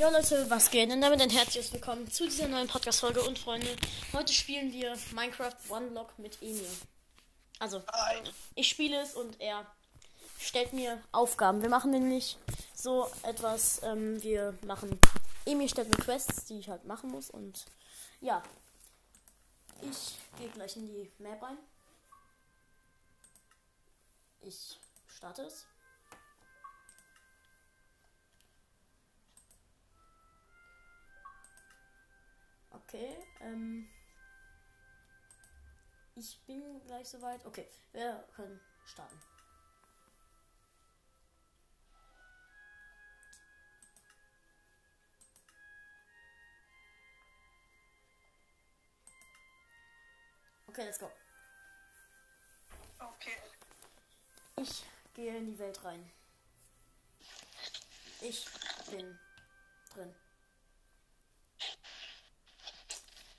Jo Leute, was geht? Und damit ein herzliches Willkommen zu dieser neuen Podcast-Folge. Und Freunde, heute spielen wir Minecraft One Block mit Emil. Also, ich spiele es und er stellt mir Aufgaben. Wir machen nämlich so etwas, ähm, wir machen, Emil stellt mir Quests, die ich halt machen muss. Und ja, ich gehe gleich in die Map rein. Ich starte es. Okay, ähm. Ich bin gleich soweit. Okay, wir können starten. Okay, let's go. Okay. Ich gehe in die Welt rein. Ich bin drin.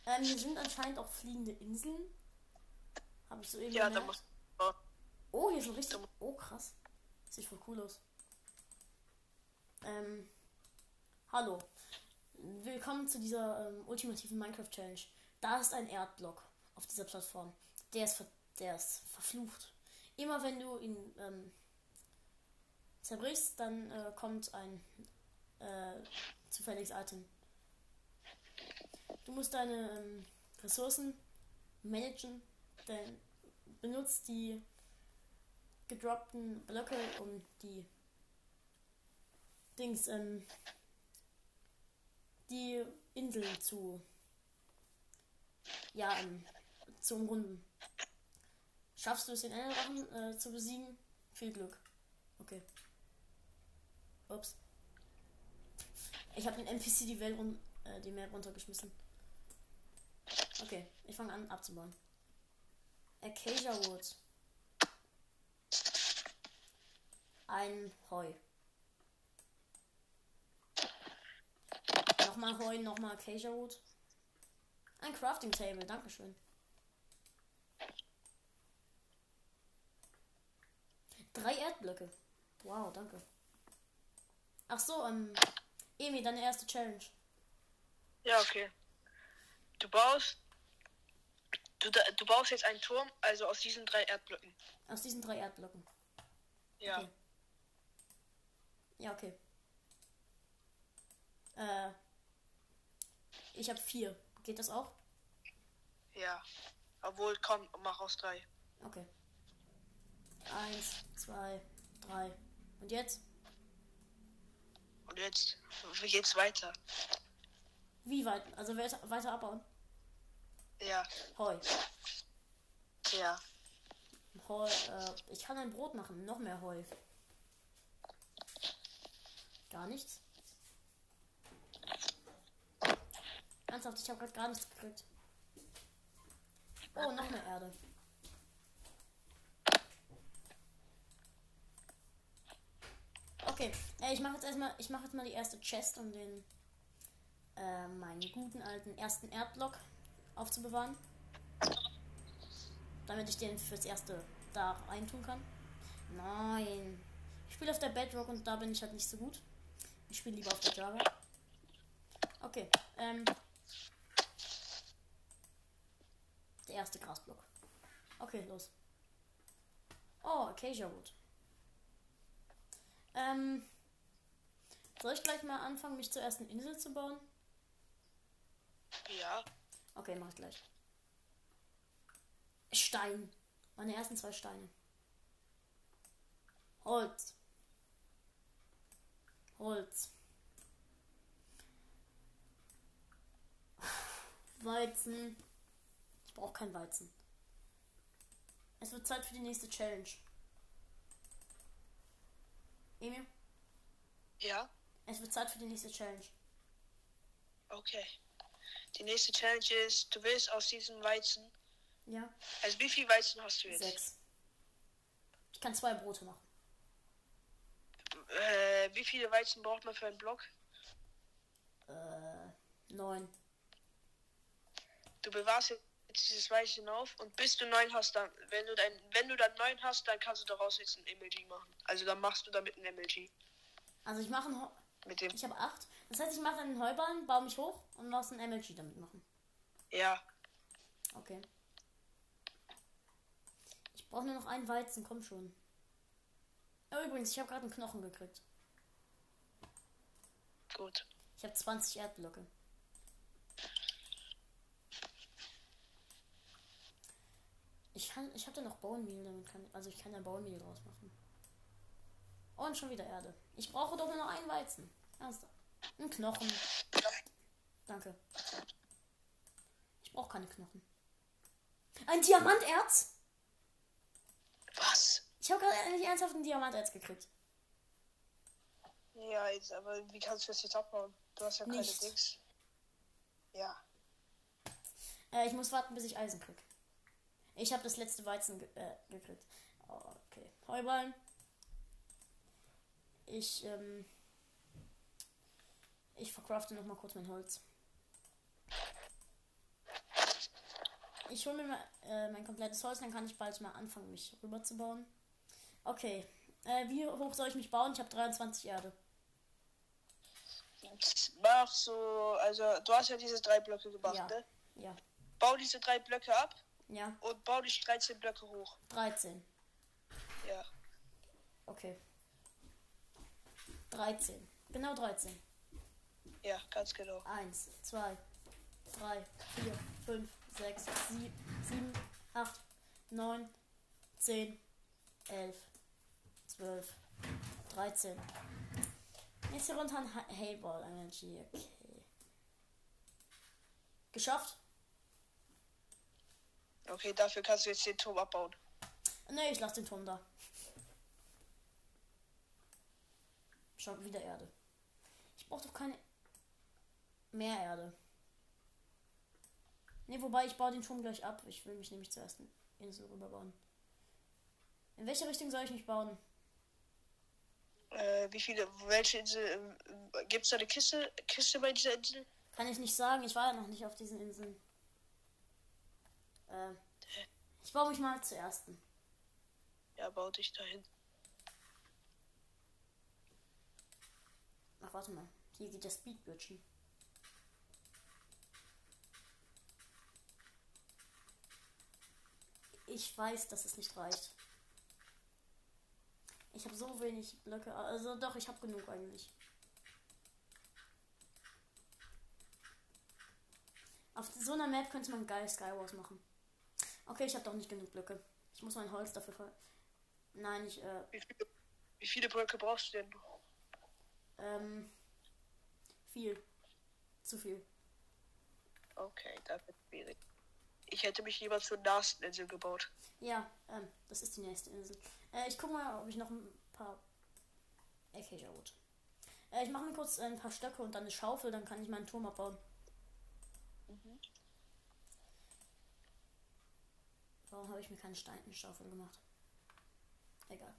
Ähm, hier sind anscheinend auch fliegende Inseln. Habe ich so eben Ja, da muss. Oh, hier ist ein richtig. Oh, krass. Sieht voll cool aus. Ähm. Hallo. Willkommen zu dieser ähm, ultimativen Minecraft Challenge. Da ist ein Erdblock auf dieser Plattform. Der ist, ver der ist verflucht. Immer wenn du ihn ähm, zerbrichst, dann äh, kommt ein äh, zufälliges Item. Du musst deine ähm, Ressourcen managen, denn benutzt die gedroppten Blöcke, um die Dings, ähm, die Inseln zu, ja, ähm, zu umrunden. Schaffst du es, den Enderdrachen äh, zu besiegen? Viel Glück. Okay. Ups. Ich habe den NPC die Welt run äh, die Map runtergeschmissen. Okay, ich fange an abzubauen. Acacia Wood. Ein Heu. Nochmal Heu, nochmal Acacia Wood. Ein Crafting Table, Dankeschön. Drei Erdblöcke. Wow, danke. Ach so, ähm, Emi, deine erste Challenge. ja, okay. Du baust. Du, da- du baust jetzt einen Turm, also aus diesen drei Erdblöcken. Aus diesen drei Erdblöcken. Ja. Okay. Ja, okay. Äh, ich habe vier. Geht das auch? Ja. Obwohl, komm, mach aus drei. Okay. Eins, zwei, drei. Und jetzt? Und jetzt, wie geht's weiter? Wie weit? Also weiter, weiter abbauen? Ja. Heu. Ja. Heu. Äh, ich kann ein Brot machen. Noch mehr Heu. Gar nichts. Ernsthaft, ich habe gerade gar nichts gekriegt. Oh, noch mehr Erde. Okay, äh, ich mache jetzt erstmal, ich mache jetzt mal die erste Chest, um den äh, meinen guten alten ersten Erdblock aufzubewahren. Damit ich den fürs erste da reintun kann. Nein. Ich spiele auf der Bedrock und da bin ich halt nicht so gut. Ich spiele lieber auf der Java. Okay, ähm. Der erste Grasblock. Okay, los. Oh, Acacia Wood. Ähm. Soll ich gleich mal anfangen, mich zur ersten Insel zu bauen? Ja. Okay, mach ich gleich. Stein. Meine ersten zwei Steine. Holz. Holz. Weizen. Ich brauche kein Weizen. Es wird Zeit für die nächste Challenge. Emil, Ja. es wird Zeit für die nächste Challenge. Okay. Die nächste Challenge ist, du willst aus diesem Weizen. Ja? Also wie viel Weizen hast du jetzt? Sechs. Ich kann zwei Brote machen. Äh, wie viele Weizen braucht man für einen Block? Äh, neun. Du bewahrst jetzt dieses Weizen auf und bis du neun hast, dann, wenn du dein, wenn du dann neun hast, dann kannst du daraus jetzt ein MLG machen. Also dann machst du damit ein MLG. Also ich mache Mit dem. Ich habe acht. Das heißt, ich mache einen Heuballen, baue mich hoch und muss ein MLG damit machen. Ja. Okay. Ich brauche nur noch einen Weizen, komm schon. Oh, übrigens, ich habe gerade einen Knochen gekriegt. Gut. Ich habe 20 Erdblöcke. Ich kann, ich habe da noch Bone Meal, damit kann, also ich kann da Bone Meal draus machen. Und schon wieder Erde. Ich brauche doch nur noch einen Weizen. Ernsthaft. Ein Knochen. Danke. Ich brauche keine Knochen. Ein Diamanterz? Was? Ich habe gerade endlich ernsthaft ein Diamanterz gekriegt. Ja, jetzt, aber wie kannst du das jetzt abbauen? Du hast ja keine Nicht. Dings. Ja. Äh, ich muss warten, bis ich Eisen krieg. Ich habe das letzte Weizen ge äh, gekriegt. Oh, okay. Heuballen. Ich, ähm. Ich verkrafte noch mal kurz mein Holz. Ich hole mir mal äh, mein komplettes Holz, dann kann ich bald mal anfangen, mich rüber zu bauen. Okay. Äh, wie hoch soll ich mich bauen? Ich habe 23 Erde. Mach so, also du hast ja diese drei Blöcke gemacht, Ja. ne? Ja. Bau diese drei Blöcke ab Ja. und bau dich 13 Blöcke hoch. 13. Ja. Okay. 13. Genau 13. Ja, ganz genau. 1, 2, 3, 4, 5, 6, 7, 8, 9, 10, 11, 12, 13. Jetzt hier runter ein Ha- Hayball Energy. Okay. Geschafft? Okay, dafür kannst du jetzt den Turm abbauen. Ne, ich lasse den Turm da. Schon wieder Erde. Ich brauche doch keine mehr Erde. Ne, wobei ich baue den Turm gleich ab. Ich will mich nämlich zuerst in Insel rüberbauen. In welche Richtung soll ich mich bauen? Äh, wie viele, welche Insel, äh, gibt's da eine Kiste, Kiste bei dieser Insel? Kann ich nicht sagen. Ich war ja noch nicht auf diesen Inseln. Äh, ich baue mich mal zuerst. Ja, bau dich dahin. Ach, warte mal. Hier geht der Speedbürtchen. Ich weiß, dass es nicht reicht. Ich habe so wenig Blöcke. Also doch, ich habe genug eigentlich. Auf so einer Map könnte man geil Skywars machen. Okay, ich habe doch nicht genug Blöcke. Ich muss mein Holz dafür ver... Nein, ich, äh, Wie viele, wie viele Blöcke brauchst du denn? Ähm, viel. Zu viel. Okay, da wird schwierig. Ich hätte mich lieber zur nahesten Insel gebaut. Ja, ähm, das ist die nächste Insel. Äh, ich guck mal, ob ich noch ein paar Acacia Wood. Äh, ich mache mir kurz ein paar Stöcke und dann eine Schaufel, dann kann ich meinen Turm abbauen. Warum habe ich mir keine Steinschaufel gemacht? Egal.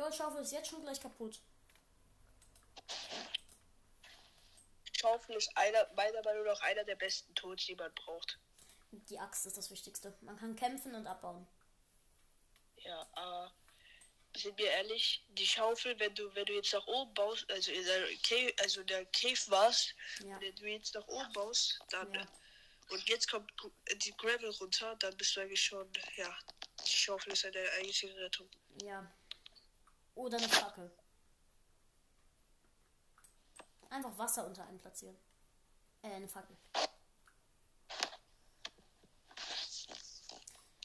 Die Holzschaufel ist jetzt schon gleich kaputt. Schaufel ist einer, meiner Meinung nach einer der besten Tools, die man braucht. Die Axt ist das Wichtigste. Man kann kämpfen und abbauen. Ja, aber sind wir ehrlich, die Schaufel, wenn du, wenn du jetzt nach oben baust, also in der Cave, also in der Cave warst, Ja. wenn du jetzt nach oben baust, dann Ja. und jetzt kommt die Gravel runter, dann bist du eigentlich schon, ja, die Schaufel ist eine eigentliche Rettung. Ja. Oder eine Fackel. Einfach Wasser unter einen platzieren. Äh, eine Fackel.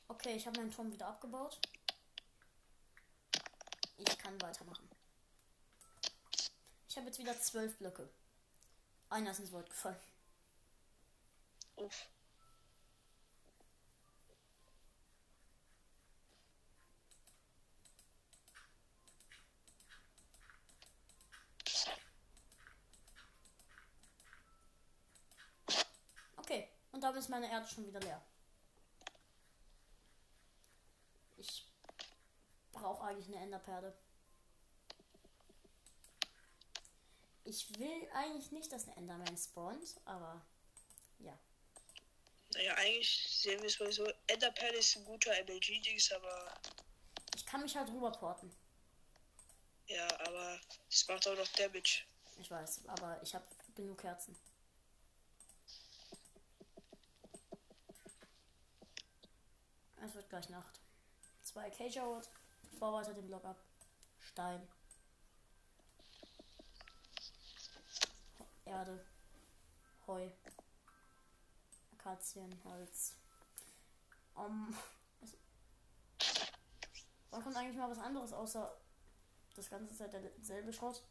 Okay, ich habe meinen Turm wieder abgebaut. Ich kann weitermachen. Ich habe jetzt wieder zwölf Blöcke. Einer ist ins Wort gefallen. Uff. Damit ist meine Erde schon wieder leer. Ich brauche eigentlich eine Enderperle. Ich will eigentlich nicht, dass ein Enderman spawnt, aber ja. Naja, eigentlich sehen wir es mal so. Enderpearl ist ein guter MLG-Dings, aber Ich kann mich halt rüberporten. ja, aber es macht auch noch Damage. Ich weiß, aber ich habe genug Kerzen. Es wird gleich Nacht. Zwei Cage-Out. Bau weiter den Block ab. Stein. Erde. Heu. Akazienholz. Um, es- Wann kommt eigentlich mal was anderes außer das ganze Zeit derselbe Schrott?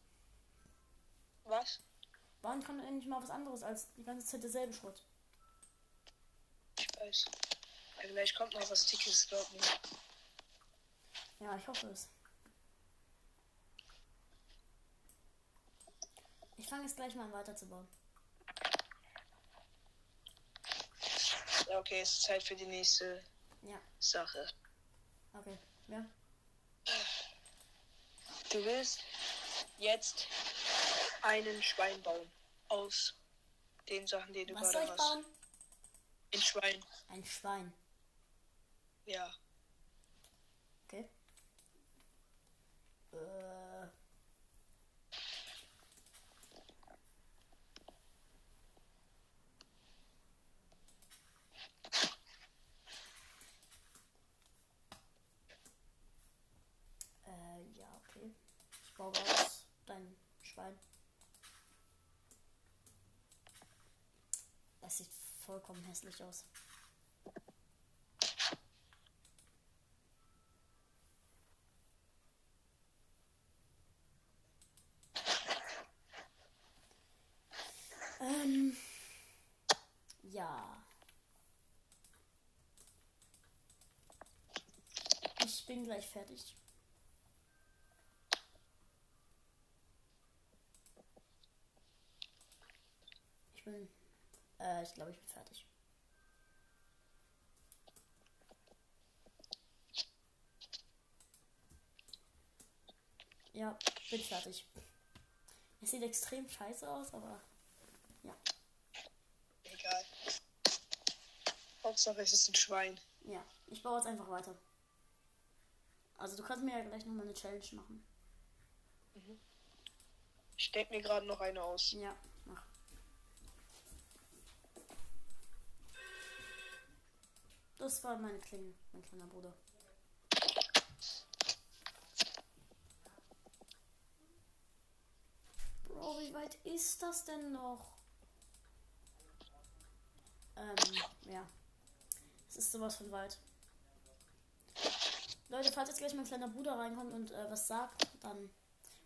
Was? Wann kommt endlich mal was anderes als die ganze Zeit derselbe Schrott? Ich weiß. Vielleicht kommt noch was Dickes, glaub mir. Ja, ich hoffe es. Ich fange jetzt gleich mal an weiterzubauen. Ja, okay, es ist Zeit für die nächste Ja, Sache. okay. Ja. Du willst jetzt einen Schwein bauen. Aus den Sachen, die du Was soll gerade ich hast. bauen? Ein Schwein. Ein Schwein. Ja. Okay. Äh. Äh, ja, okay. Ich baue aus dein Schwein. Das sieht vollkommen hässlich aus. Ähm. Ja. Ich bin gleich fertig. Ich bin. Äh, ich glaube, ich bin fertig. Ja, bin fertig. Es sieht extrem scheiße aus, aber ja. Egal. Hauptsache es ist ein Schwein. Ja, ich baue jetzt einfach weiter. Also du kannst mir ja gleich nochmal eine Challenge machen. Ich denke mir gerade noch eine aus. Ja, mach. Das war meine Klinge, mein kleiner Bruder. Bro, wie weit ist das denn noch? Ähm, ja. Es ist sowas von weit. Leute, falls jetzt gleich mein kleiner Bruder reinkommt und äh, was sagt, dann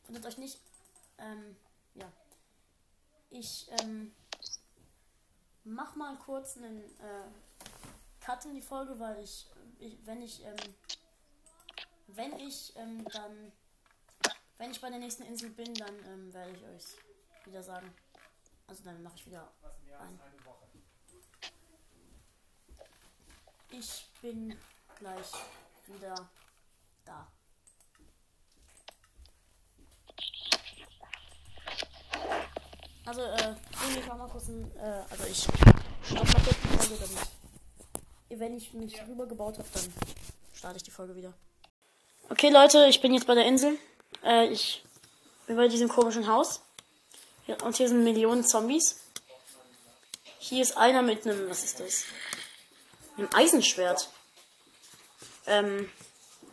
wundert euch nicht. Ähm, ja. Ich ähm, mach mal kurz einen äh, Cut in die Folge, weil ich, ich wenn ich ähm, wenn ich ähm, dann wenn ich bei der nächsten Insel bin, dann ähm, werde ich euch wieder sagen. Also dann mache ich wieder ein. Ich bin gleich wieder da. Also, äh, ich mach mal kurz ein, äh, also ich stopp mal kurz die Folge, damit, wenn ich mich rüber gebaut habe, dann starte ich die Folge wieder. Okay, Leute, ich bin jetzt bei der Insel. Äh, ich bin bei diesem komischen Haus. Hier, und hier sind Millionen Zombies. Hier ist einer mit einem, was ist das? Einem Eisenschwert. Ähm,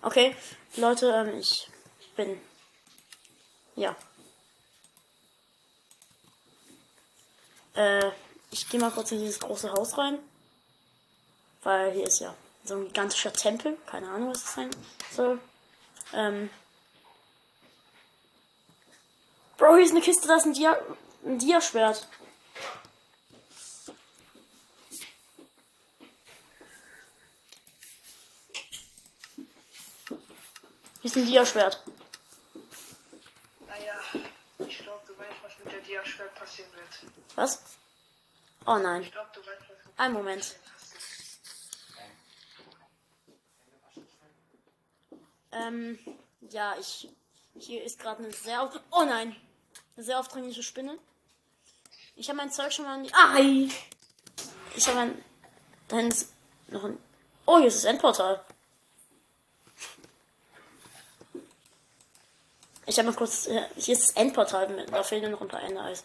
okay, Leute, ähm, ich bin, ja. Äh, ich gehe mal kurz in dieses große Haus rein. Weil hier ist ja so ein gigantischer Tempel. Keine Ahnung, was das sein soll. Ähm. Bro, hier ist eine Kiste, da ist ein, Dia ein Diaschwert. Hier ist ein Diaschwert. Naja, ich glaube, du weißt, was mit der Dia-Schwert passieren wird. Was? Oh nein. Ich glaube, du weißt, was mit Ein Moment. Ähm, ja, ich. Hier ist gerade eine sehr. Auf oh nein! Eine sehr aufdringliche Spinne. Ich habe mein Zeug schon mal in die. Ai! Ich habe mein. Da hinten ist noch ein. Oh, hier ist das Endportal. Ich habe mal kurz. Hier ist das Endportal. Da fehlen noch ein paar Ender-Eis.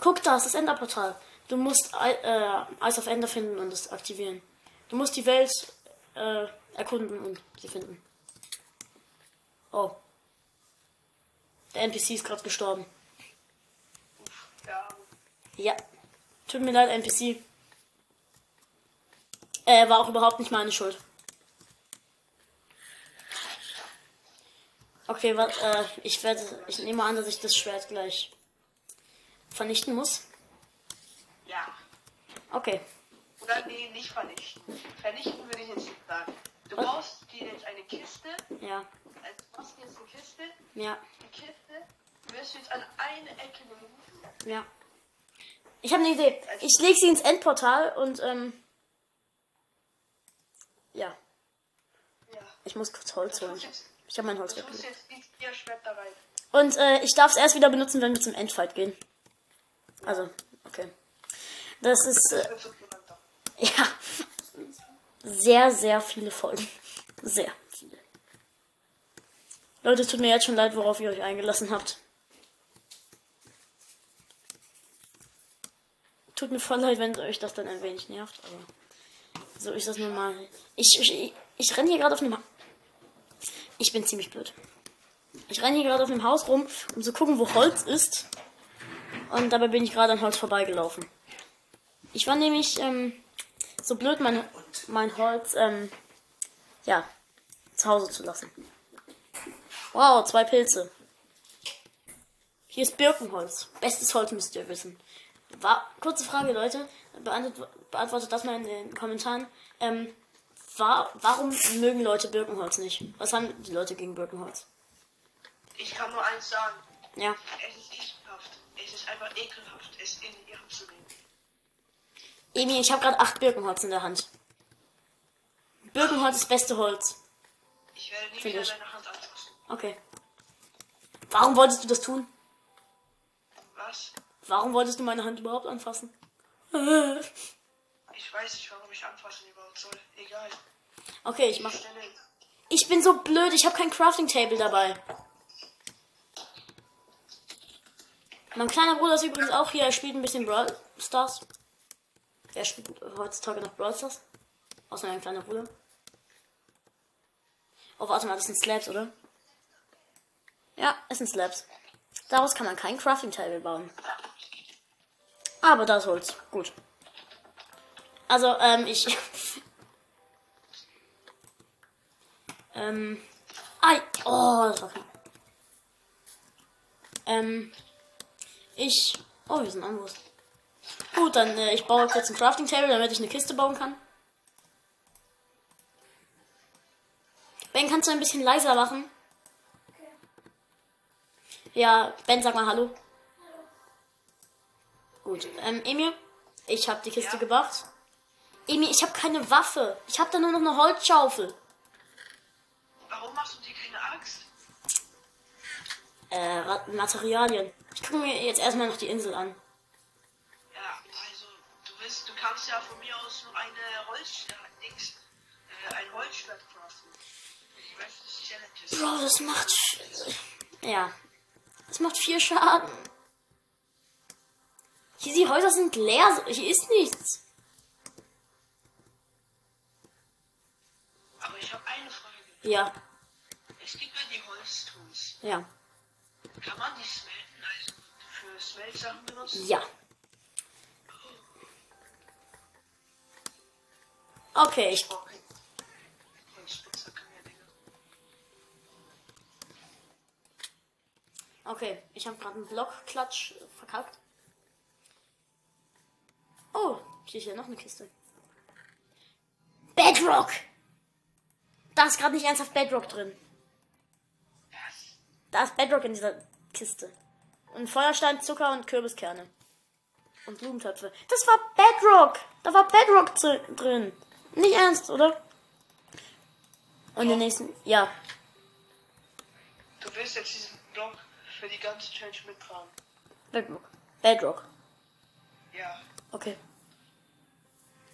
Guck, da ist das Enderportal. Du musst äh, Eis auf Ender finden und es aktivieren. Du musst die Welt äh, erkunden und sie finden. Oh. Der NPC ist gerade gestorben. Ja. Ja. Tut mir leid, NPC. Äh, war auch überhaupt nicht meine Schuld. Okay, äh, ich werde, ich nehme an, dass ich das Schwert gleich vernichten muss. Ja. Okay. Oder nee, nicht vernichten. Vernichten würde ich jetzt nicht sagen. Du Was? baust dir jetzt eine Kiste. Ja. Also du machst dir jetzt eine Kiste. Ja. Die Kiste wirst du jetzt an eine Ecke legen. Ja. Ich habe eine Idee. Ich lege sie ins Endportal und ähm. Ja. Ja. Ich muss kurz Holz holen. Ich habe mein Holz weggelegt. Und äh, ich darf es erst wieder benutzen, wenn wir zum Endfight gehen. Also, okay. Das ist äh, ja sehr, sehr viele Folgen. Sehr viele. Leute, es tut mir jetzt schon leid, worauf ihr euch eingelassen habt. Tut mir voll leid, wenn euch das dann ein wenig nervt, aber so ist das nun mal. Ich, ich, ich, ich renne hier gerade auf einem. Ich bin ziemlich blöd. Ich renne hier gerade auf einem Haus rum, um zu gucken, wo Holz ist. Und dabei bin ich gerade an Holz vorbeigelaufen. Ich war nämlich ähm, so blöd, mein, mein Holz ähm, ja, zu Hause zu lassen. Wow, zwei Pilze. Hier ist Birkenholz. Bestes Holz müsst ihr wissen. War, kurze Frage, Leute. Beantwortet, beantwortet das mal in den Kommentaren. Ähm, war, warum mögen Leute Birkenholz nicht? Was haben die Leute gegen Birkenholz? Ich kann nur eins sagen. Ja. Es ist ekelhaft. Es ist einfach ekelhaft, es in die Hand zu nehmen. Emi, ich habe gerade acht Birkenholz in der Hand. Birkenholz ist das beste Holz. Ich werde nie Find wieder ich. deine Hand anfassen. Okay. Warum wolltest du das tun? Was? Warum wolltest du meine Hand überhaupt anfassen? Ich weiß nicht, warum ich anfassen überhaupt soll. Egal. Okay, ich mach. Ich bin so blöd, ich habe kein Crafting Table dabei. Mein kleiner Bruder ist übrigens auch hier, er spielt ein bisschen Brawl Stars. Er spielt heutzutage noch Brawl Stars. Außer mein kleiner Bruder. Oh, warte mal, das sind Slabs, oder? Ja, es sind Slabs. Daraus kann man kein Crafting Table bauen. Aber das Holz. Gut. Also, ähm, ich. ähm. Ei. Oh, das war knapp. Ähm. Ich. Oh, wir sind Ambus. Gut, dann äh, ich baue kurz ein Crafting Table, damit ich eine Kiste bauen kann. Ben, kannst du ein bisschen leiser machen? Ja, Ben, sag mal Hallo. Gut, ähm, Emil, ich habe die Kiste Ja? gebracht. Emil, ich habe keine Waffe. Ich habe da nur noch eine Holzschaufel. Machst du dir keine Axt? Äh, Materialien. Ich gucke mir jetzt erstmal noch die Insel an. Ja, also, du willst, du kannst ja von mir aus noch eine Holz, äh, Dings, äh, ein Holzschwert craften. Ich weiß, das Challenges. Bro, das macht. sch- Ja. Das macht vier Schaden. Hier, die Häuser sind leer. Hier ist nichts. Aber ich habe eine Frage. Ja, Es gibt ja die Holztools. Ja, Kann man die smelten, also für Smeltsachen benutzen? ja. Okay, ich. Okay. Ich habe gerade einen Blockklatsch äh, verkackt. Oh, hier ist ja noch eine Kiste. Bedrock! Da ist gerade nicht ernsthaft Bedrock drin. Da ist Bedrock in dieser Kiste. Und Feuerstein, Zucker und Kürbiskerne. Und Blumentöpfe. Das war Bedrock! Da war Bedrock drin. Nicht ernst, oder? Und den nächsten. Ja. Du willst jetzt diesen Block für die ganze Challenge mittragen. Bedrock. Bedrock. Ja. Okay.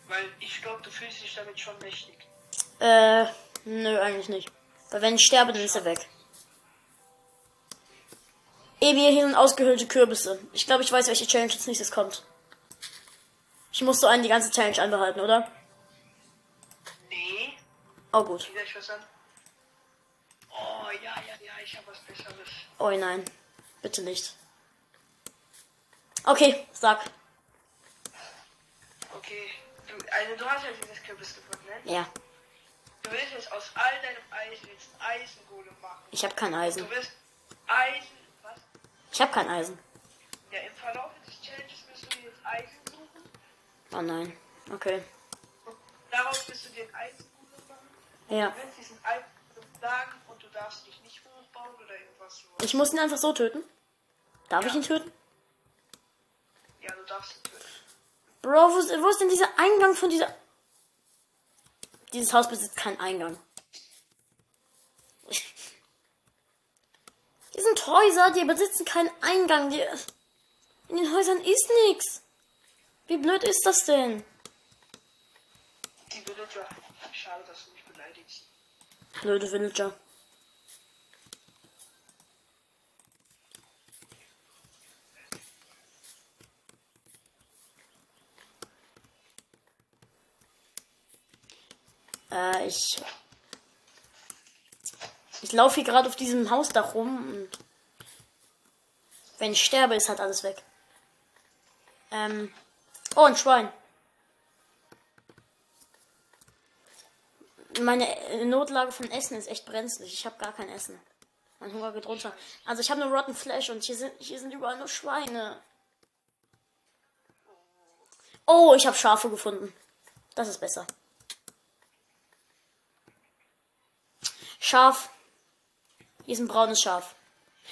Weil ich glaube, du fühlst dich damit schon mächtig. Äh, nö, eigentlich nicht. Weil wenn ich sterbe, dann ist er weg. Ebi, hier sind ausgehöhlte Kürbisse. Ich glaube, ich weiß, welche Challenge als nächstes kommt. Ich muss so einen die ganze Challenge anbehalten, oder? Nee. Oh gut. Oh, ja, ja, ja, ich habe was Besseres. Oh nein. Bitte nicht. Okay, sag. Okay. Du, also, du hast ja dieses Kürbis gefunden, ne? Ja. Du willst jetzt aus all deinem Eisen jetzt einen Eisengolem machen. Ich habe kein Eisen. Du willst Eisen. Ich habe kein Eisen. Ja, im Verlauf des Challenges du dir jetzt Eisen suchen. Oh nein. Okay. Und daraus wirst du dir einen Eisengolem machen. Ja. Du willst diesen Eisengolem sagen und du darfst dich nicht hochbauen oder irgendwas so. Ich muss ihn einfach so töten. Darf Ja. ich ihn töten? Ja, du darfst ihn töten. Bro, wo ist, wo ist denn dieser Eingang von dieser... Dieses Haus besitzt keinen Eingang. Hier sind Häuser, die besitzen keinen Eingang. Die, in den Häusern ist nichts. Wie blöd ist das denn? Die Villager. Schade, dass du mich beleidigst. Blöde Villager. Äh, ich. Laufe hier gerade auf diesem Hausdach rum und. Wenn ich sterbe, ist halt alles weg. Ähm. Oh, ein Schwein. Meine äh, Notlage von Essen ist echt brenzlig. Ich habe gar kein Essen. Mein Hunger geht runter. Also ich habe nur Rotten Flesh und hier sind, hier sind überall nur Schweine. Oh, ich habe Schafe gefunden. Das ist besser. Schaf. Hier ist ein braunes Schaf.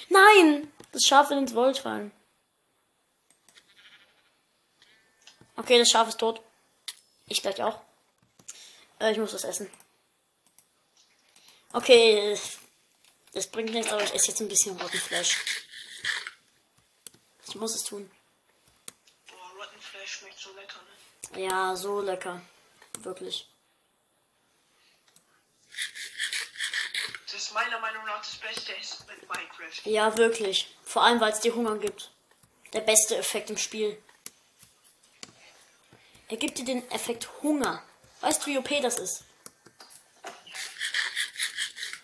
Nein! Das Schaf will ins Volt fallen. Okay, das Schaf ist tot. Ich gleich auch. Äh, ich muss das essen. Okay, das bringt nichts, aber ich esse jetzt ein bisschen Rottenfleisch. Ich muss es tun. Boah, Rotten Flash schmeckt so lecker, ne? Ja, so lecker. Wirklich. Das ist meiner Meinung nach das Beste Essen mit Minecraft. Ja, wirklich. Vor allem, weil es dir Hunger gibt. Der beste Effekt im Spiel. Er gibt dir den Effekt Hunger. Weißt du, wie OP das ist?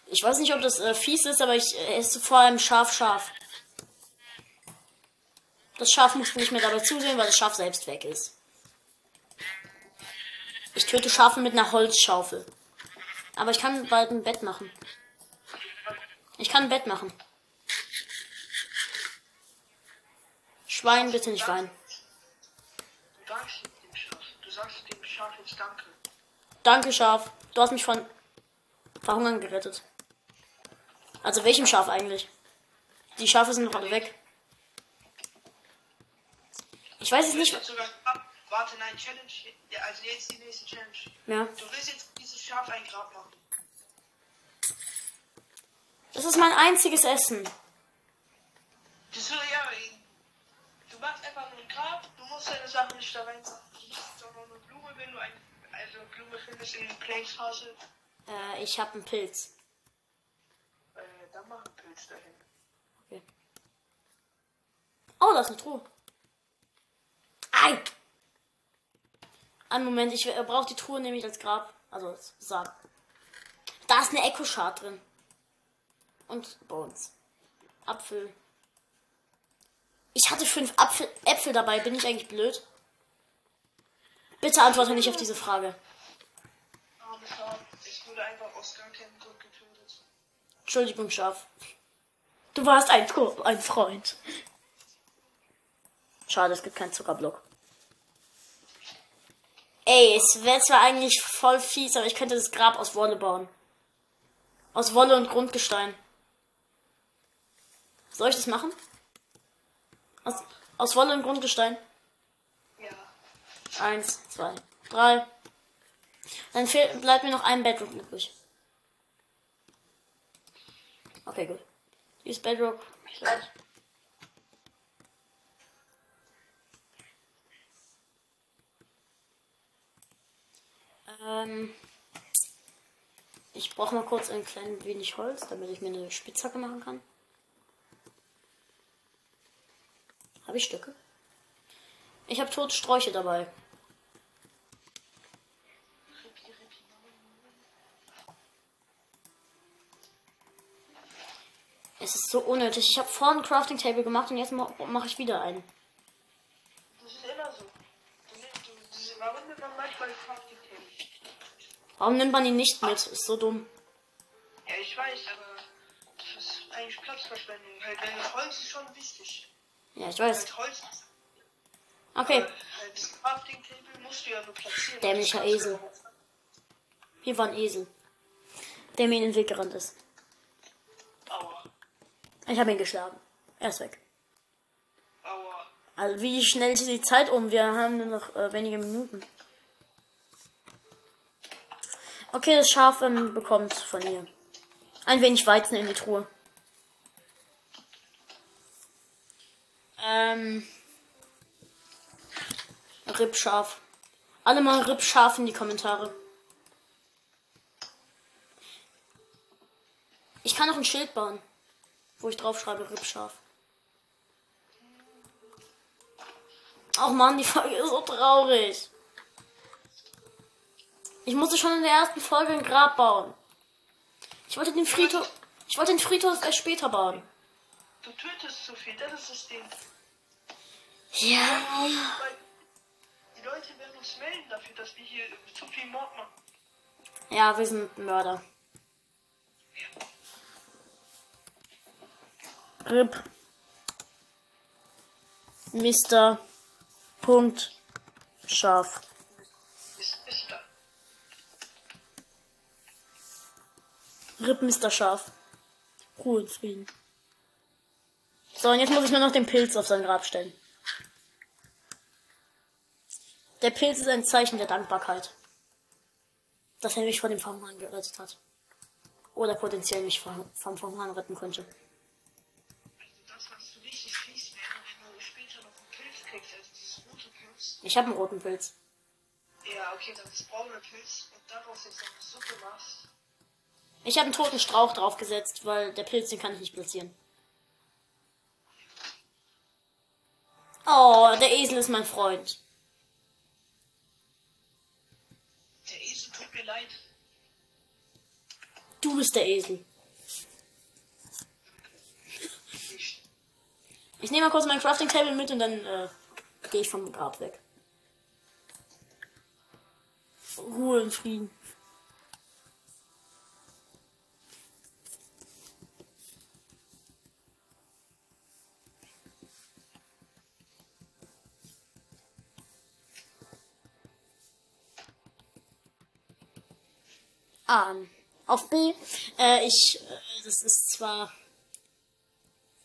Ich weiß nicht, ob das äh, fies ist, aber ich äh, esse vor allem scharf, scharf. Das Schaf muss nicht mehr dabei zusehen, weil das Schaf selbst weg ist. Ich töte Schafe mit einer Holzschaufel. Aber ich kann bald ein Bett machen. Ich kann ein Bett machen. Schwein, bitte nicht weinen. Du dankst dem Schaf. Du sagst dem Schaf jetzt Danke. Danke, Schaf. Du hast mich von Verhungern gerettet. Also welchem Schaf eigentlich? Die Schafe sind noch alle weg. Ich weiß es nicht. Warte, nein, Challenge. Also jetzt die nächste Challenge. Ja. Du willst jetzt dieses Schaf ein Grab machen. Das ist mein einziges Essen. Das ja. Du machst einfach nur ein Grab. Du musst deine Sachen nicht da rein. Sondern eine Blume, wenn du ein, also eine Blume findest in den Place Hustle. Äh, ich habe einen Pilz. Äh, dann mach einen Pilz dahin. Okay. Oh, da ist eine Truhe. Ei! Einen Moment, ich äh, brauche die Truhe nämlich als Grab. Also als Sarg. Da ist eine Echo Shard drin. Und Bones. Apfel. Ich hatte fünf Apfel, Äpfel dabei. Bin ich eigentlich blöd? Bitte antworte nicht auf diese Frage. Es wurde einfach aus gar keinem Grund getötet. Entschuldigung, Schaf. Du warst ein, ein Freund. Schade, es gibt keinen Zuckerblock. Ey, es wäre zwar eigentlich voll fies, aber ich könnte das Grab aus Wolle bauen. Aus Wolle und Grundgestein. Soll ich das machen? Aus, aus Wolle und Grundgestein. Ja. Eins, zwei, drei. Dann fehlt, bleibt mir noch ein Bedrock übrig. Okay, gut. Hier ist Bedrock. Ähm, ich brauche mal kurz ein klein wenig Holz, damit ich mir eine Spitzhacke machen kann. Habe ich Stücke? Ich habe tote Sträuche dabei. Es ist so unnötig. Ich habe vorhin ein Crafting Table gemacht und jetzt ma mache ich wieder einen. Das ist immer so. Warum nimmt man manchmal Crafting Table? Warum nimmt man ihn nicht mit? Ist so dumm. Ja, ich weiß, aber das ist eigentlich Platzverschwendung. Halt, weil Holz ist schon wichtig. Ja, ich weiß. Holz. Okay, ja platzieren. Dämlicher Esel. hier war ein Esel. Der mir in den Weg gerannt ist. Aua. Ich habe ihn geschlagen. Er ist weg. Aua. Also wie schnell ist die Zeit um? Wir haben nur noch äh, wenige Minuten. Okay, das Schaf ähm, bekommt von ihr ein wenig Weizen in die Truhe. Ähm, Rippschaf. Alle mal Rippschaf in die Kommentare. Ich kann noch ein Schild bauen, wo ich drauf schreibe Rippschaf. Ach man, die Folge ist so traurig. Ich musste schon in der ersten Folge ein Grab bauen. Ich wollte den Friedhof, ich wollte den Friedhof erst später bauen. Du tötest zu viel, das ist das Ding. Ja. Die Leute werden uns melden dafür, dass wir hier zu viel Mord machen. Ja, wir sind Mörder. RIP. Mr. Punkt. Scharf. RIP Mr. Scharf. Ruhe und Frieden. So, und jetzt muss ich nur noch den Pilz auf sein Grab stellen. Der Pilz ist ein Zeichen der Dankbarkeit. Dass er mich vor dem Verhungern gerettet hat. Oder potenziell mich vom vom Verhungern retten könnte. Ich habe einen roten Pilz. Ja, okay, dann das braune Pilz und daraus jetzt eine Suppe machst. Ich habe einen toten Strauch draufgesetzt, weil der Pilz, den kann ich nicht platzieren. Oh, der Esel ist mein Freund. Leid. Du bist der Esel. Ich, nehme mal kurz mein Crafting Table mit und dann äh, gehe ich vom Grab weg. Ruhe und Frieden. Ah, auf B. Äh, ich, äh, das ist zwar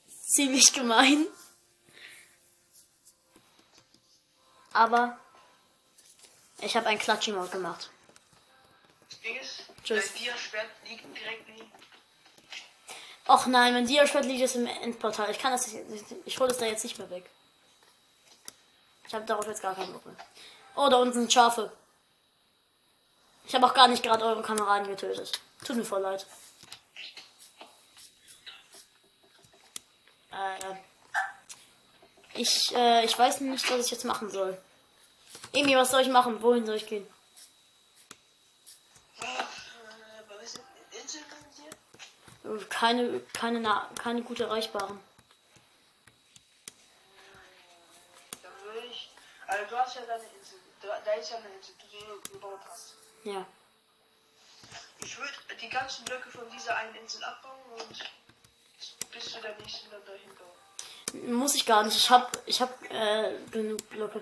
ziemlich gemein. Aber ich habe ein Klatschimod gemacht. das Ding ist, Tschüss. dein Dia-Schwert liegt direkt neben. Och nein, mein Diaschwert liegt jetzt im Endportal. Ich kann das nicht, ich hole es da jetzt nicht mehr weg. Ich habe darauf jetzt gar keinen Bock mehr. Oh, da unten sind Schafe. Ich habe auch gar nicht gerade eure Kameraden getötet. Tut mir voll leid. Äh, ich, äh, ich weiß nicht, was ich jetzt machen soll. Emi, was soll ich machen? Wohin soll ich gehen? Keine, keine, keine gut erreichbaren. Dann würde ich. Also du hast ja deine Insel. Da, da ist ja eine Insel, die du gebaut hast. Ja. Ich würde die ganzen Blöcke von dieser einen Insel abbauen und bis zu der nächsten dann dahin bauen. Muss ich gar nicht. Ich hab, ich hab äh, genug Blöcke.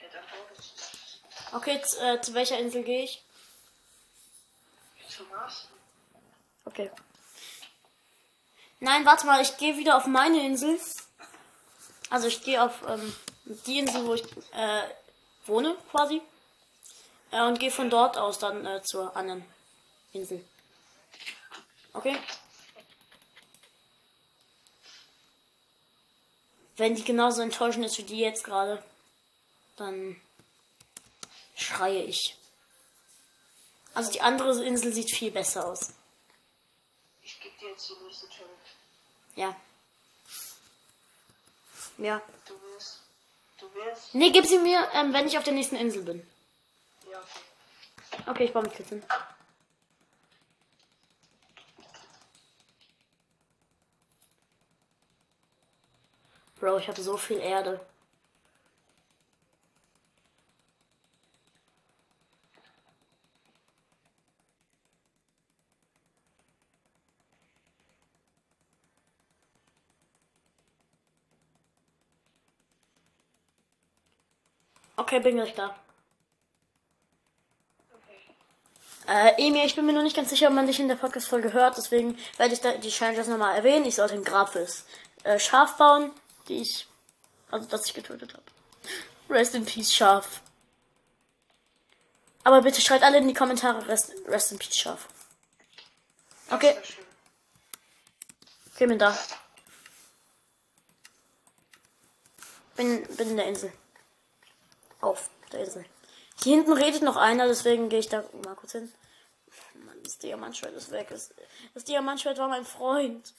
Ja, dann baut es. Okay, z- äh, zu welcher Insel gehe ich? Zum Mars. Okay. Nein, warte mal, ich gehe wieder auf meine Insel. Also ich gehe auf ähm, die Insel, wo ich äh, wohne, quasi. Äh, und gehe von dort aus dann äh, zur anderen Insel. Okay? Wenn die genauso enttäuschend ist wie die jetzt gerade, dann schreie ich. Also die andere Insel sieht viel besser aus. Ich gebe dir jetzt die nächste Challenge. Ja. Ja. Du wirst. Du wirst. Nee, gib sie mir, ähm, wenn ich auf der nächsten Insel bin. Okay. Ich baue kurz hin. Bro, ich habe so viel Erde. Okay, bin gleich da. Äh, Emil, ich bin mir noch nicht ganz sicher, ob man dich in der Podcast-Folge hört, deswegen werde ich da die Challenges nochmal erwähnen. Ich sollte ein Grafis äh, Schaf bauen, die ich, also das ich getötet habe. Rest in Peace, Schaf. Aber bitte schreibt alle in die Kommentare Rest, Rest in Peace, Schaf. Okay, okay, bin da. Bin, bin in der Insel. Auf der Insel. Hier hinten redet noch einer, deswegen gehe ich da mal kurz hin. Mann, das Diamantschwert ist weg. Das, das Diamantschwert war mein Freund.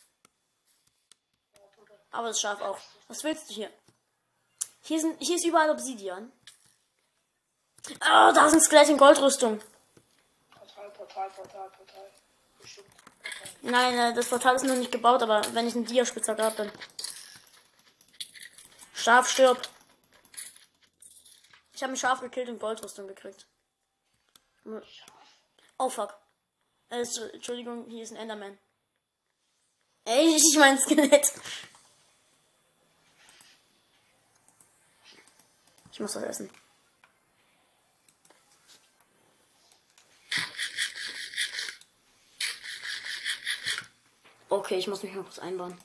Aber das Schaf auch. Was willst du hier? Hier, sind, hier ist überall Obsidian. Ah, da ein Skelett in Goldrüstung. Portal, Portal, Portal, Portal. Bestimmt. Nein, äh, das Portal ist noch nicht gebaut, aber wenn ich einen Diaspitzer habe, dann. Schaf stirbt. Ich habe ein Schaf gekillt und Goldrüstung gekriegt. Oh fuck. Äh, Entsch- Entschuldigung, hier ist ein Enderman. Ey, ich mein Skelett. Ich muss das essen. Okay, ich muss mich mal kurz einbauen.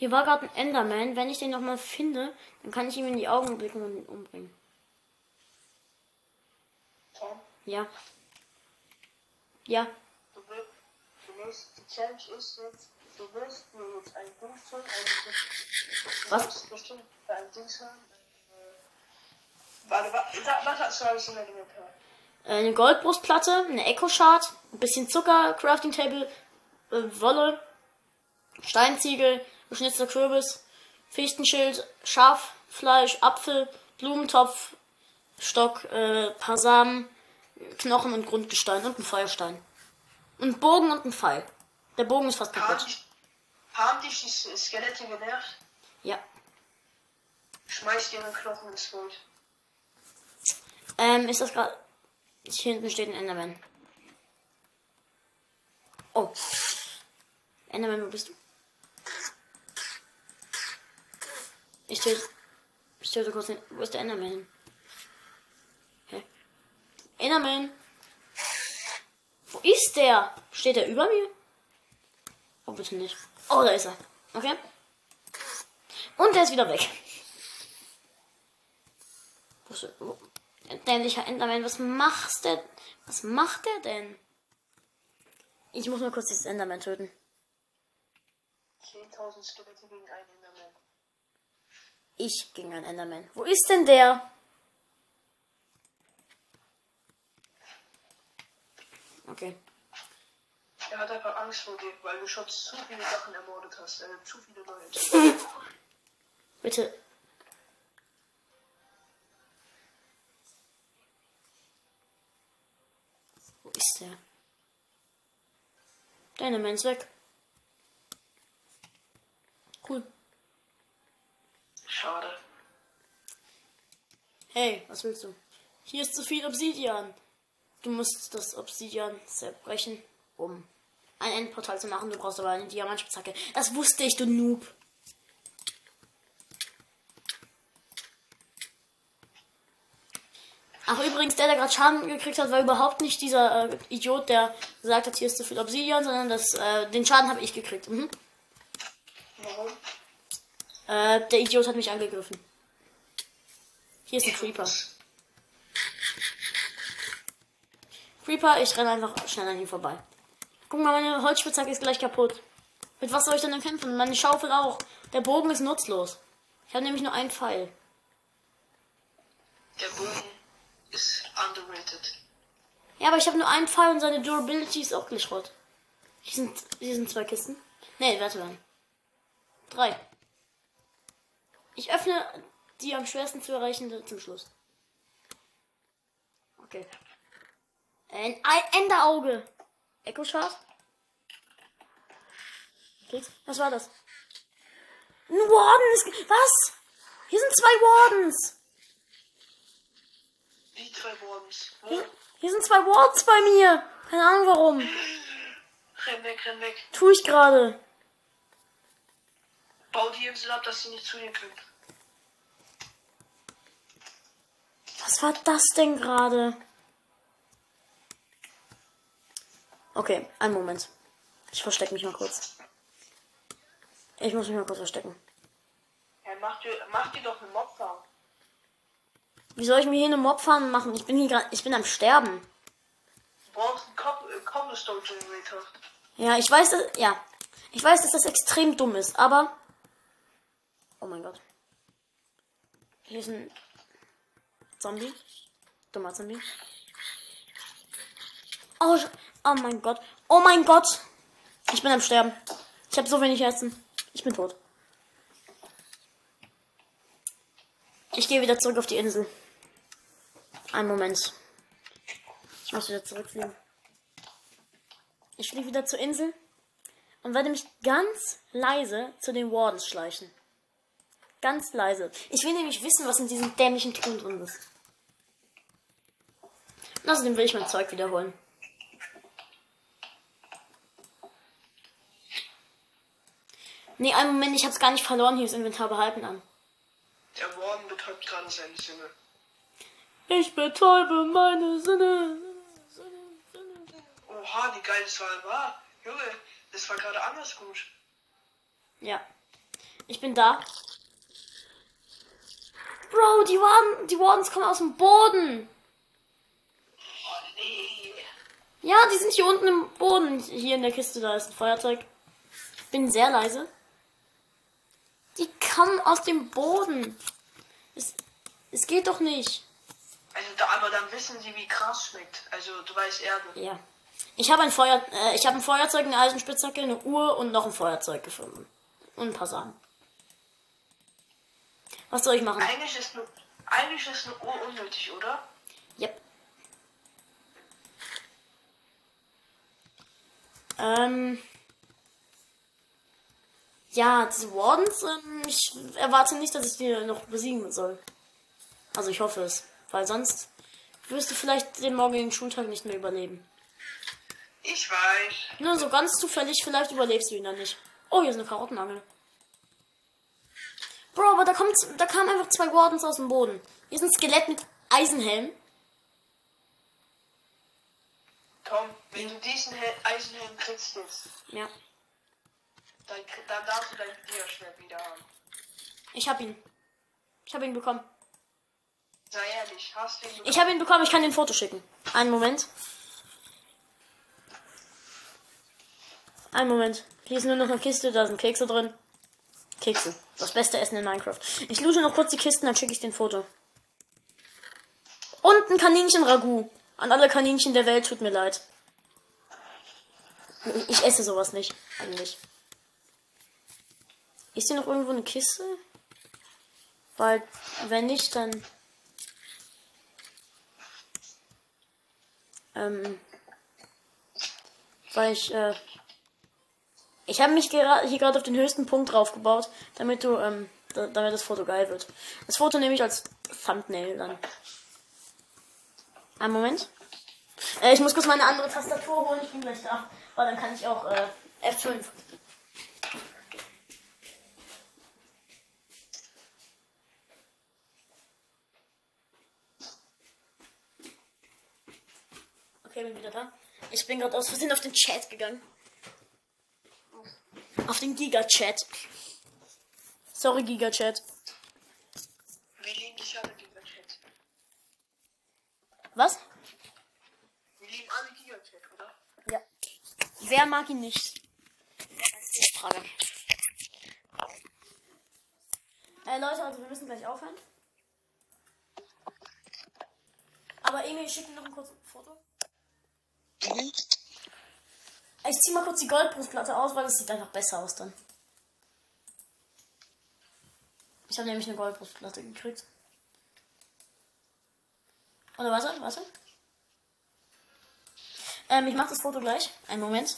Hier war gerade ein Enderman. Wenn ich den nochmal finde, dann kann ich ihm in die Augen blicken und ihn umbringen. Ja. Ja. du wirst. Du wirst. Die Challenge ist jetzt. Du wirst mir jetzt ein Dings holen. Ein, Was? Du wirst bestimmt einem Dings holen. äh, Warte, warte, was hast du alles in der Eine Goldbrustplatte, eine Echo Shard, ein bisschen Zucker, Crafting Table, äh, Wolle, Steinziegel, geschnitzter Kürbis, Fichtenschild, Schaffleisch, Apfel, Blumentopf, Stock, äh, paar Samen, Knochen und Grundgestein und ein Feuerstein. Und Bogen und ein Pfeil. Der Bogen ist fast Haben kaputt. dich, haben dich die Skelette genervt? Ja. Schmeiß dir einen Knochen ins Gold. Ähm, ist das gerade. Hier hinten steht ein Enderman. Oh. Enderman, wo bist du? Ich töte. Ich töte kurz den. Wo ist der Enderman hin? Hä? Enderman! Wo ist der? Steht er über mir? Oh, bitte nicht. Oh, da ist er. Okay. Und der ist wieder weg. Wo ist er? Wo? Dämlicher Enderman, was machst der? Was macht der denn? Ich muss mal kurz dieses Enderman töten. 10.000 Skelette gegen einen Enderman. Ich gegen einen Enderman. Wo ist denn der? Okay. Er hat einfach Angst vor dir, weil du schon zu viele Sachen ermordet hast. Äh, zu viele Leute. Bitte. Wo ist der? Der Enderman ist weg. Cool. Schade. Hey, was willst du? Hier ist zu viel Obsidian. Du musst das Obsidian zerbrechen, um ein Endportal zu machen. Du brauchst aber eine Diamantspitzhacke. Das wusste ich, du Noob. Ach, übrigens, der, der gerade Schaden gekriegt hat, war überhaupt nicht dieser äh, Idiot, der gesagt hat, hier ist zu viel Obsidian, sondern das, äh, den Schaden habe ich gekriegt. Mhm. Warum? Äh, der Idiot hat mich angegriffen. Hier ist ein Creeper. Creeper, ich renne einfach schnell an ihm vorbei. Guck mal, meine Holzspitzhacke ist gleich kaputt. Mit was soll ich denn dann kämpfen? Meine Schaufel auch. Der Bogen ist nutzlos. Ich habe nämlich nur einen Pfeil. underrated. Ja, aber ich habe nur einen Pfeil und seine Durability ist auch gleich. Hier sind, hier sind zwei Kisten. Nee, warte mal. Drei. Ich öffne die am schwersten zu erreichende zum Schluss. Okay. Ein Ei- Enderauge. Echo Schaf. Keks. Was war das? Ein Warden ist. Was? Hier sind zwei Wardens. Die zwei Wardens. Wo? Hier, hier sind zwei Wardens bei mir. Keine Ahnung warum. Renn weg, renn weg. Tu ich gerade. Bau die Insel ab, dass sie nicht zu dir können. Was war das denn gerade? Okay, einen Moment. Ich verstecke mich mal kurz. Ich muss mich mal kurz verstecken. Ja, mach dir, mach dir doch eine Mobfarm. Wie soll ich mir hier eine Mobfarm machen? Ich bin hier gerade, ich bin am Sterben. Du brauchst einen äh, Cobblestone Generator. Ja, ich weiß, dass, ja, ich weiß, dass das extrem dumm ist, aber, oh mein Gott, hier ist ein Zombie, dummer Zombie. Oh, oh mein Gott, oh mein Gott, ich bin am Sterben. Ich habe so wenig Herzen. Ich bin tot. Ich gehe wieder zurück auf die Insel. Einen Moment. Ich muss wieder zurückfliegen. Ich fliege wieder zur Insel und werde mich ganz leise zu den Wardens schleichen. Ganz leise. Ich will nämlich wissen, was in diesen dämlichen Truhen drin ist. Und außerdem will ich mein Zeug wiederholen. Nee, einen Moment, ich hab's gar nicht verloren. Hier ist Inventar behalten an. Der Warden betäubt gerade seine Sinne. Ich betäube meine Sinne. Oha, wie geil das war. war. Junge, das war gerade anders gut. Ja. Ich bin da. Bro, die, Warden, die Wardens kommen aus dem Boden. Ja, die sind hier unten im Boden. Hier in der Kiste, da ist ein Feuerzeug. Bin sehr leise. Die kommen aus dem Boden. Es, es geht doch nicht. Also, da, aber dann wissen sie, wie krass schmeckt. Also, du weißt Erde. Ja. Ich habe ein Feuer, äh, ich habe ein Feuerzeug, eine Eisenspitzhacke, eine Uhr und noch ein Feuerzeug gefunden. Und ein paar Sachen. Was soll ich machen? Eigentlich ist nur, eigentlich ist eine Uhr unnötig, oder? Yep. Ähm. Ja, diese Wardens, ähm, ich erwarte nicht, dass ich die noch besiegen soll. Also ich hoffe es. Weil sonst wirst du vielleicht den morgigen Schultag nicht mehr überleben. Ich weiß. Nur so ganz zufällig, vielleicht überlebst du ihn dann nicht. Oh, hier ist eine Karottenangel. Bro, aber da kommt, da kamen einfach zwei Wardens aus dem Boden. Hier ist ein Skelett mit Eisenhelm. Tom, wenn du diesen Hel Eisenhelm kriegst jetzt, Ja, dann, dann darfst du dein Gewehrschwert wieder haben. ich hab ihn. Ich hab ihn bekommen. Sei ehrlich, hast du ihn Ich habe ihn bekommen, ich kann den Foto schicken. Einen Moment. Einen Moment. Hier ist nur noch eine Kiste, da sind Kekse drin. Kekse. Das beste Essen in Minecraft. Ich loote noch kurz die Kisten, dann schicke ich den Foto. Und ein Kaninchen-Ragout. An alle Kaninchen der Welt, tut mir leid. Ich, esse sowas nicht, eigentlich. Ist hier noch irgendwo eine Kiste? Weil, wenn nicht, dann. Ähm, weil ich, äh, ich habe mich hier gerade auf den höchsten Punkt draufgebaut, damit du, ähm, da, damit das Foto geil wird. Das Foto nehme ich als Thumbnail dann. Einen Moment. Äh, ich muss kurz meine andere Tastatur holen, ich bin gleich da, weil dann kann ich auch, äh, F5. Okay, bin wieder da. Ich bin gerade aus Versehen auf den Chat gegangen. Auf den Giga-Chat. Sorry, Giga-Chat. Wir lieben dich alle, Giga-Chat. Was? Wir lieben alle Giga-Chat, oder? Ja. Wer mag ihn nicht? Das ist die Frage. Äh, Leute, also wir müssen gleich aufhören. Aber Emil, ich schicke dir noch ein kurzes Foto. Mhm. Ich zieh mal kurz die Goldbrustplatte aus, weil es sieht einfach besser aus dann. Ich habe nämlich eine Goldbrustplatte gekriegt. Oder warte, warte. Ähm, ich mache das Foto gleich. Einen Moment.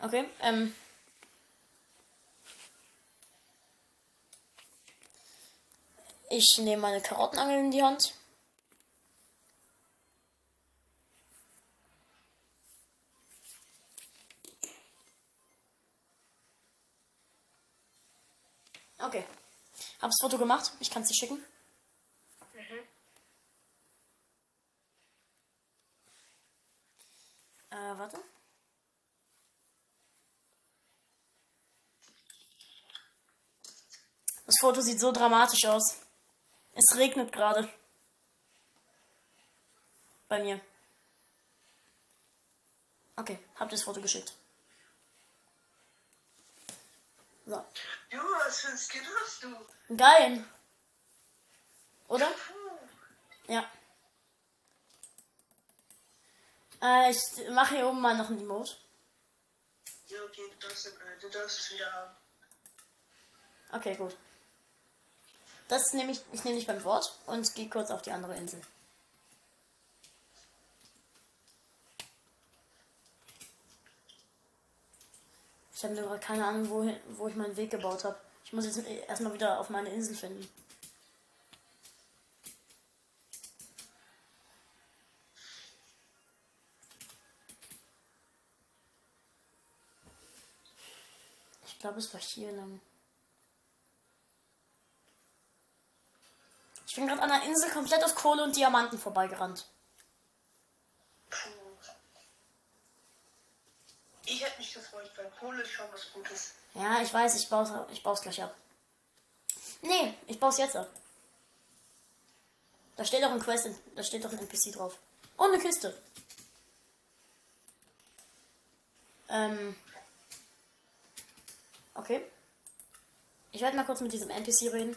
Okay, ähm. Ich nehme meine Karottenangel in die Hand. Okay. Hab's Foto gemacht. Ich kann es dir schicken. Mhm. Äh, warte. Das Foto sieht so dramatisch aus. Es regnet gerade. Bei mir. Okay, hab das Foto geschickt. So. Du, was für ein Skin hast du? Geil. Oder? Ja. Äh, ich mache hier oben mal noch ein Emote. Ja, okay, du darfst, du darfst es wieder haben. Okay, gut. Das nehme ich, ich nehme dich beim Wort und gehe kurz auf die andere Insel. Ich habe nur keine Ahnung, wohin, wo ich meinen Weg gebaut habe. Ich muss jetzt erstmal wieder auf meine Insel finden. Ich glaube, es war hier lang. Ich bin gerade an einer Insel komplett aus Kohle und Diamanten vorbeigerannt. Puh. Ich hätte mich gefreut, weil Kohle ist schon was Gutes. Ja, ich weiß, ich baue ich bau's gleich ab. Nee, ich baue es jetzt ab. Da steht doch ein Quest, da steht doch ein NPC drauf. Und eine Kiste. Ähm. Okay. Ich werde mal kurz mit diesem NPC reden.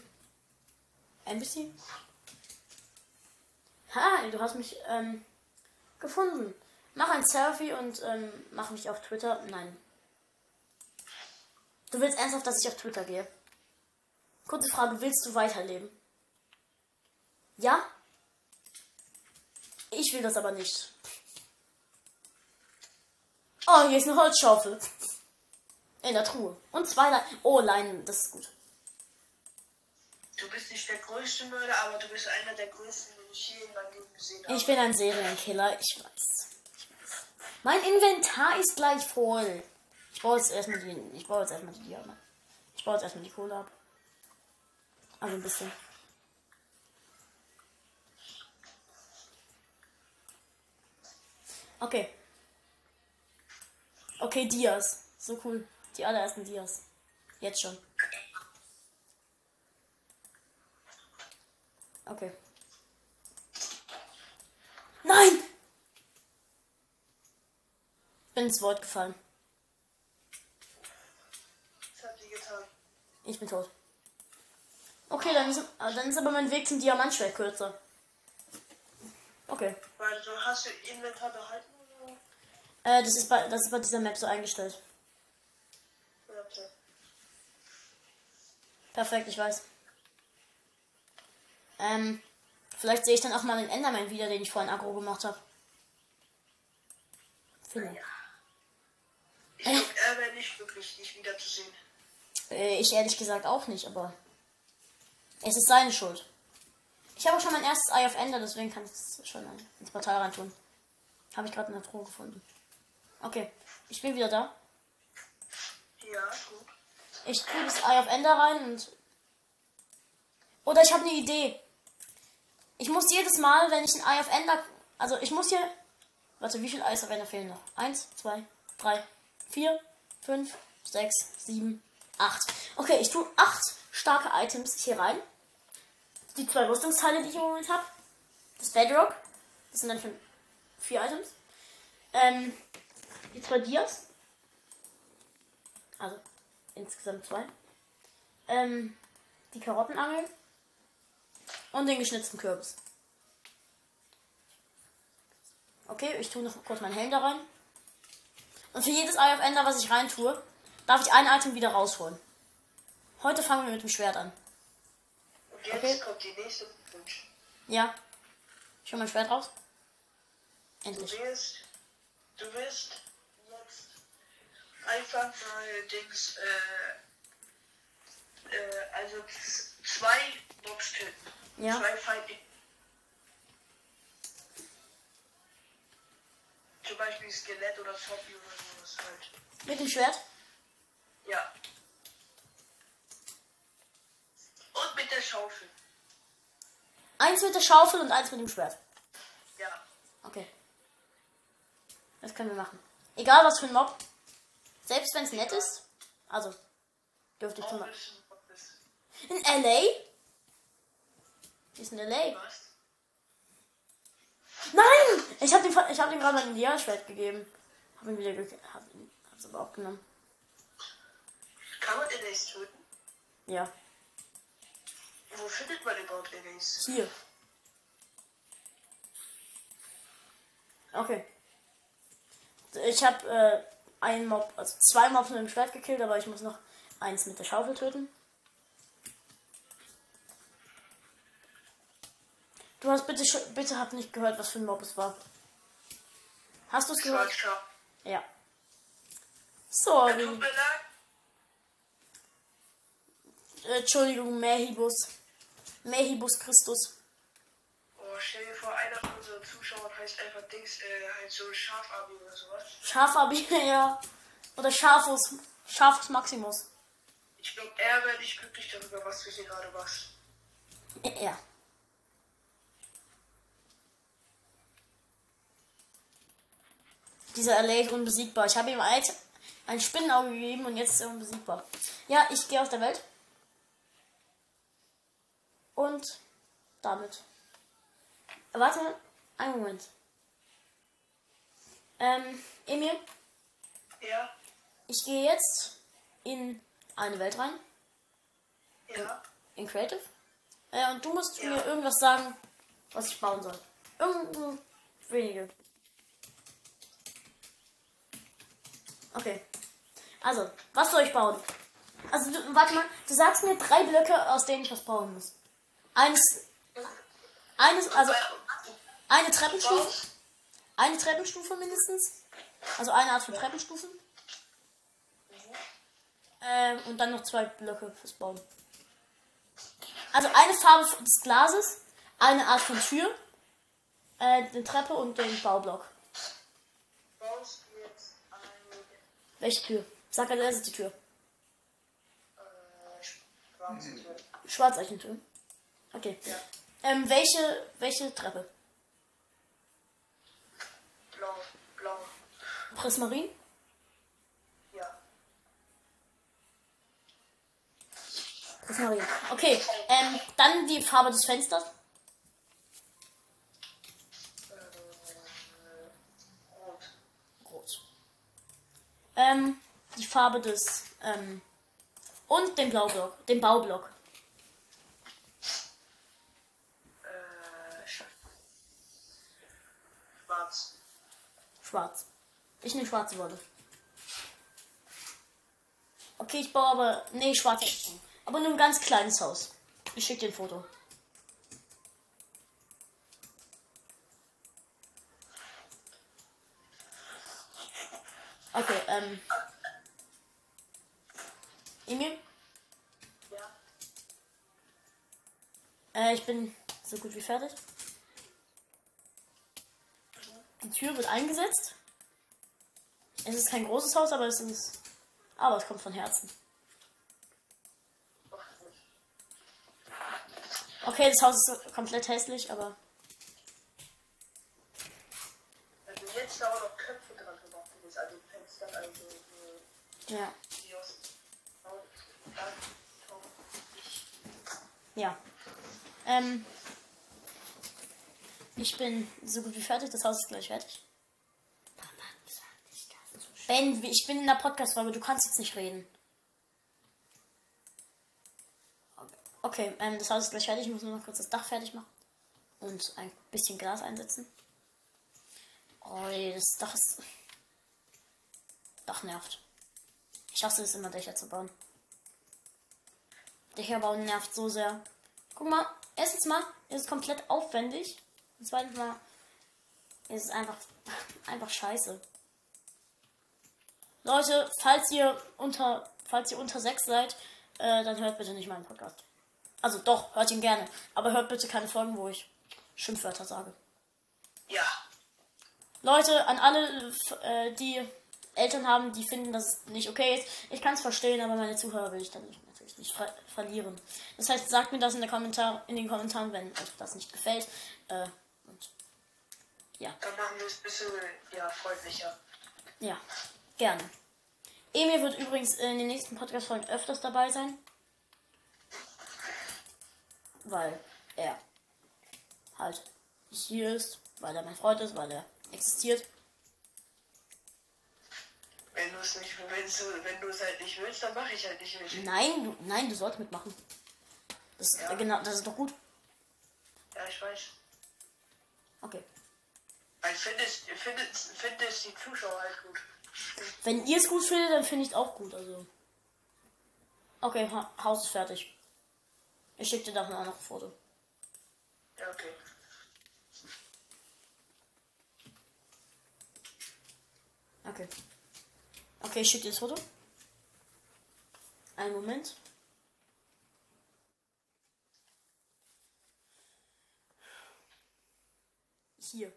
NPC? Ha, du hast mich ähm, gefunden. Mach ein Selfie und ähm, mach mich auf Twitter. Nein. Du willst ernsthaft, dass ich auf Twitter gehe? Kurze Frage, willst du weiterleben? Ja? Ich will das aber nicht. Oh, hier ist eine Holzschaufel. In der Truhe. Und zwei Leinen. Oh, Leinen, das ist gut. Du bist nicht der größte Mörder, aber du bist einer der größten, den ich je in meinem Leben gesehen habe. Ich bin ein Serienkiller, ich weiß. Mein Inventar ist gleich voll. Ich baue jetzt erstmal die. Ich baue jetzt erstmal die Diamanten. Ich baue jetzt erstmal die Kohle ab. Also ein bisschen. Okay. Okay, Dias. So cool. Die allerersten Dias. Jetzt schon. Okay. Nein! Bin ins Wort gefallen. Was hat die getan? Ich bin tot. Okay, dann ist, ah, dann ist aber mein Weg zum Diamantschwert kürzer. Okay. Weil du hast du Inventar behalten oder? Äh, das ist bei, das ist bei dieser Map so eingestellt. Ja, okay. Perfekt, ich weiß. Ähm, vielleicht sehe ich dann auch mal den Enderman wieder, den ich vorhin aggro gemacht habe. Vielleicht. Ich er wäre nicht wirklich nicht wiederzusehen. Äh, ich ehrlich gesagt auch nicht, aber es ist seine Schuld. Ich habe auch schon mein erstes Eye of Ender, deswegen kann ich es schon ins Portal reintun. Habe ich gerade in der Truhe gefunden. Okay, ich bin wieder da. Ja, gut. Ich tue das Eye of Ender rein und. Oder ich habe eine Idee. Ich muss jedes Mal, wenn ich ein Eye of Ender. Also ich muss hier. Warte, wie viele Eyes of Ender fehlen noch? Eins, zwei, drei, vier, fünf, sechs, sieben, acht. Okay, ich tue acht starke Items hier rein. Die zwei Rüstungsteile, die ich im Moment habe. Das Bedrock. Das sind dann schon vier Items. Ähm, die zwei Dias. Also insgesamt zwei. Ähm, die Karottenangel und den geschnitzten Kürbis. Okay, ich tue noch kurz meinen Helm da rein. Und für jedes Eye of Ender, was ich rein tue, darf ich ein Item wieder rausholen. Heute fangen wir mit dem Schwert an. Und jetzt Okay. kommt die nächste Wunsch. Ja. Ich hol mein Schwert raus. Du Endlich. wirst, du wirst jetzt einfach mal Dings, äh, äh, also zwei Mobs töten. Ja. Zwei Feinde. Zum Beispiel Skelett oder Zombie oder sowas halt. Mit dem Schwert. Ja. Und mit der Schaufel. Eins mit der Schaufel und eins mit dem Schwert. Ja. Okay. Das können wir machen. Egal was für ein Mob. Selbst wenn es nett ist. Also, dürfte ich zum Beispiel. In LA? Ist in LA. was. Nein! Ich hab dem, ich hab gerade mein Indianerschwert gegeben. Hab ihn wieder ge hab, ihn- hab's aber abgenommen. Kann man Enemies töten? Ja. Wo findet man überhaupt Enemies? Hier. Okay. Ich habe äh, einen Mob, also zwei Mobs mit dem Schwert gekillt, aber ich muss noch eins mit der Schaufel töten. Du hast bitte, bitte hab nicht gehört, was für ein Mob es war. Hast du es gehört? Schwarzer. Ja. Tut Sorry. mir leid. Entschuldigung, Mehibus. Mehibus Christus. Oh, stell dir vor, einer von unseren Zuschauern heißt einfach Dings, äh, halt so Schafarbi oder sowas. Schafabi, ja. Oder Schafus. Schafus Maximus. Ich glaube, er wäre nicht glücklich darüber, was du hier gerade machst. Ja. Dieser ist unbesiegbar. Ich habe ihm ein, ein Spinnenauge gegeben und jetzt ist er unbesiegbar. Ja, ich gehe aus der Welt. Und damit. Warte einen Moment. Ähm, Emil, Ja, ich gehe jetzt in eine Welt rein. ja. In Creative. Äh, und du musst Ja. mir irgendwas sagen, was ich bauen soll. Irgendein wenige. Okay. Also, was soll ich bauen? Also, du, warte mal, du sagst mir drei Blöcke, aus denen ich was bauen muss. Eines, eines, also eine Treppenstufe, eine Treppenstufe mindestens. Also eine Art von Treppenstufen. Ähm, und dann noch zwei Blöcke fürs Bauen. Also eine Farbe des Glases, eine Art von Tür, äh, eine Treppe und den Baublock. Baust Welche Tür? Sag als erstes die Tür. äh, schwarze Tür? Schwarzeichentöne. Okay. Ja. Ähm, welche, welche Treppe? Blau, blau. Prismarin? Ja. Prismarin. Okay. Ähm, dann die Farbe des Fensters. Äh, rot. Rot. Ähm, die Farbe des, ähm, und den Blaublock, den Baublock. Äh, sch- schwarz. Schwarz. Ich nehme schwarze Wolle. Okay, ich baue aber. Nee, schwarz. Aber nur ein ganz kleines Haus. Ich schicke dir ein Foto. Okay, ähm. Emil? Ja. Äh, ich bin so gut wie fertig. Die Tür wird eingesetzt. Es ist kein großes Haus, aber es ist. Aber es kommt von Herzen. Okay, das Haus ist komplett hässlich, aber. Also jetzt da auch noch Köpfe dran gemacht ist, also Fenster, also äh, Ja. Ja. Ähm. Ich bin so gut wie fertig. Das Haus ist gleich fertig. Ben, wie- ich bin in der Podcast-Folge. Du kannst jetzt nicht reden. Okay, ähm, das Haus ist gleich fertig. Ich muss nur noch kurz das Dach fertig machen. Und ein bisschen Glas einsetzen. Oh, das Dach ist. Dach nervt. Ich hasse es immer, Dächer zu bauen. Dächer bauen nervt so sehr. Guck mal, erstens mal ist es komplett aufwendig. Und zweitens mal ist es einfach, einfach scheiße. Leute, falls ihr unter, falls ihr unter 6 seid, äh, dann hört bitte nicht meinen Podcast. Also doch, hört ihn gerne. Aber hört bitte keine Folgen, wo ich Schimpfwörter sage. Ja. Leute, an alle, äh, die Eltern haben, die finden, dass es nicht okay ist. Ich kann es verstehen, aber meine Zuhörer will ich dann nicht, natürlich nicht ver verlieren. Das heißt, sagt mir das in, der Kommentar in den Kommentaren, wenn euch das nicht gefällt. Äh, und ja. Dann machen wir es ein bisschen ja, freundlicher. Ja, gerne. Emil wird übrigens in den nächsten Podcast-Folgen öfters dabei sein. Weil er halt hier ist, weil er mein Freund ist, weil er existiert. Wenn du es nicht willst, wenn du es halt nicht willst, dann mache ich halt nicht mit. Nein, du, nein, du sollst mitmachen. Das, Ja. genau, das ist doch gut. Ja, ich weiß. Okay. Ich finde es, ich finde es, finde es die Zuschauer halt gut. Wenn ihr es gut findet, dann finde ich es auch gut. Also. Okay, ha Haus ist fertig. Ich schicke dir nachher noch ein Foto. Ja, okay. Okay. Okay, ich schicke dir das Foto. Einen Moment. Hier.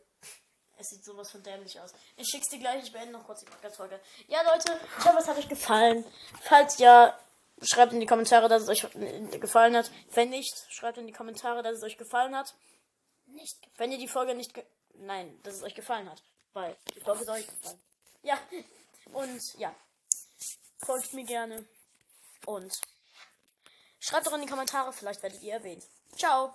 Es sieht sowas von dämlich aus. Ich schick's dir gleich, ich beende noch kurz die Podcast-Folge. Ja, Leute, ich hoffe, es hat euch gefallen. Falls ja, schreibt in die Kommentare, dass es euch gefallen hat. Wenn nicht, schreibt in die Kommentare, dass es euch gefallen hat. Nicht Wenn ihr die Folge nicht. Ge Nein, dass es euch gefallen hat. Weil die Folge ist euch gefallen. Ja. Und ja. Folgt mir gerne. Und schreibt doch in die Kommentare, vielleicht werdet ihr erwähnt. Ciao.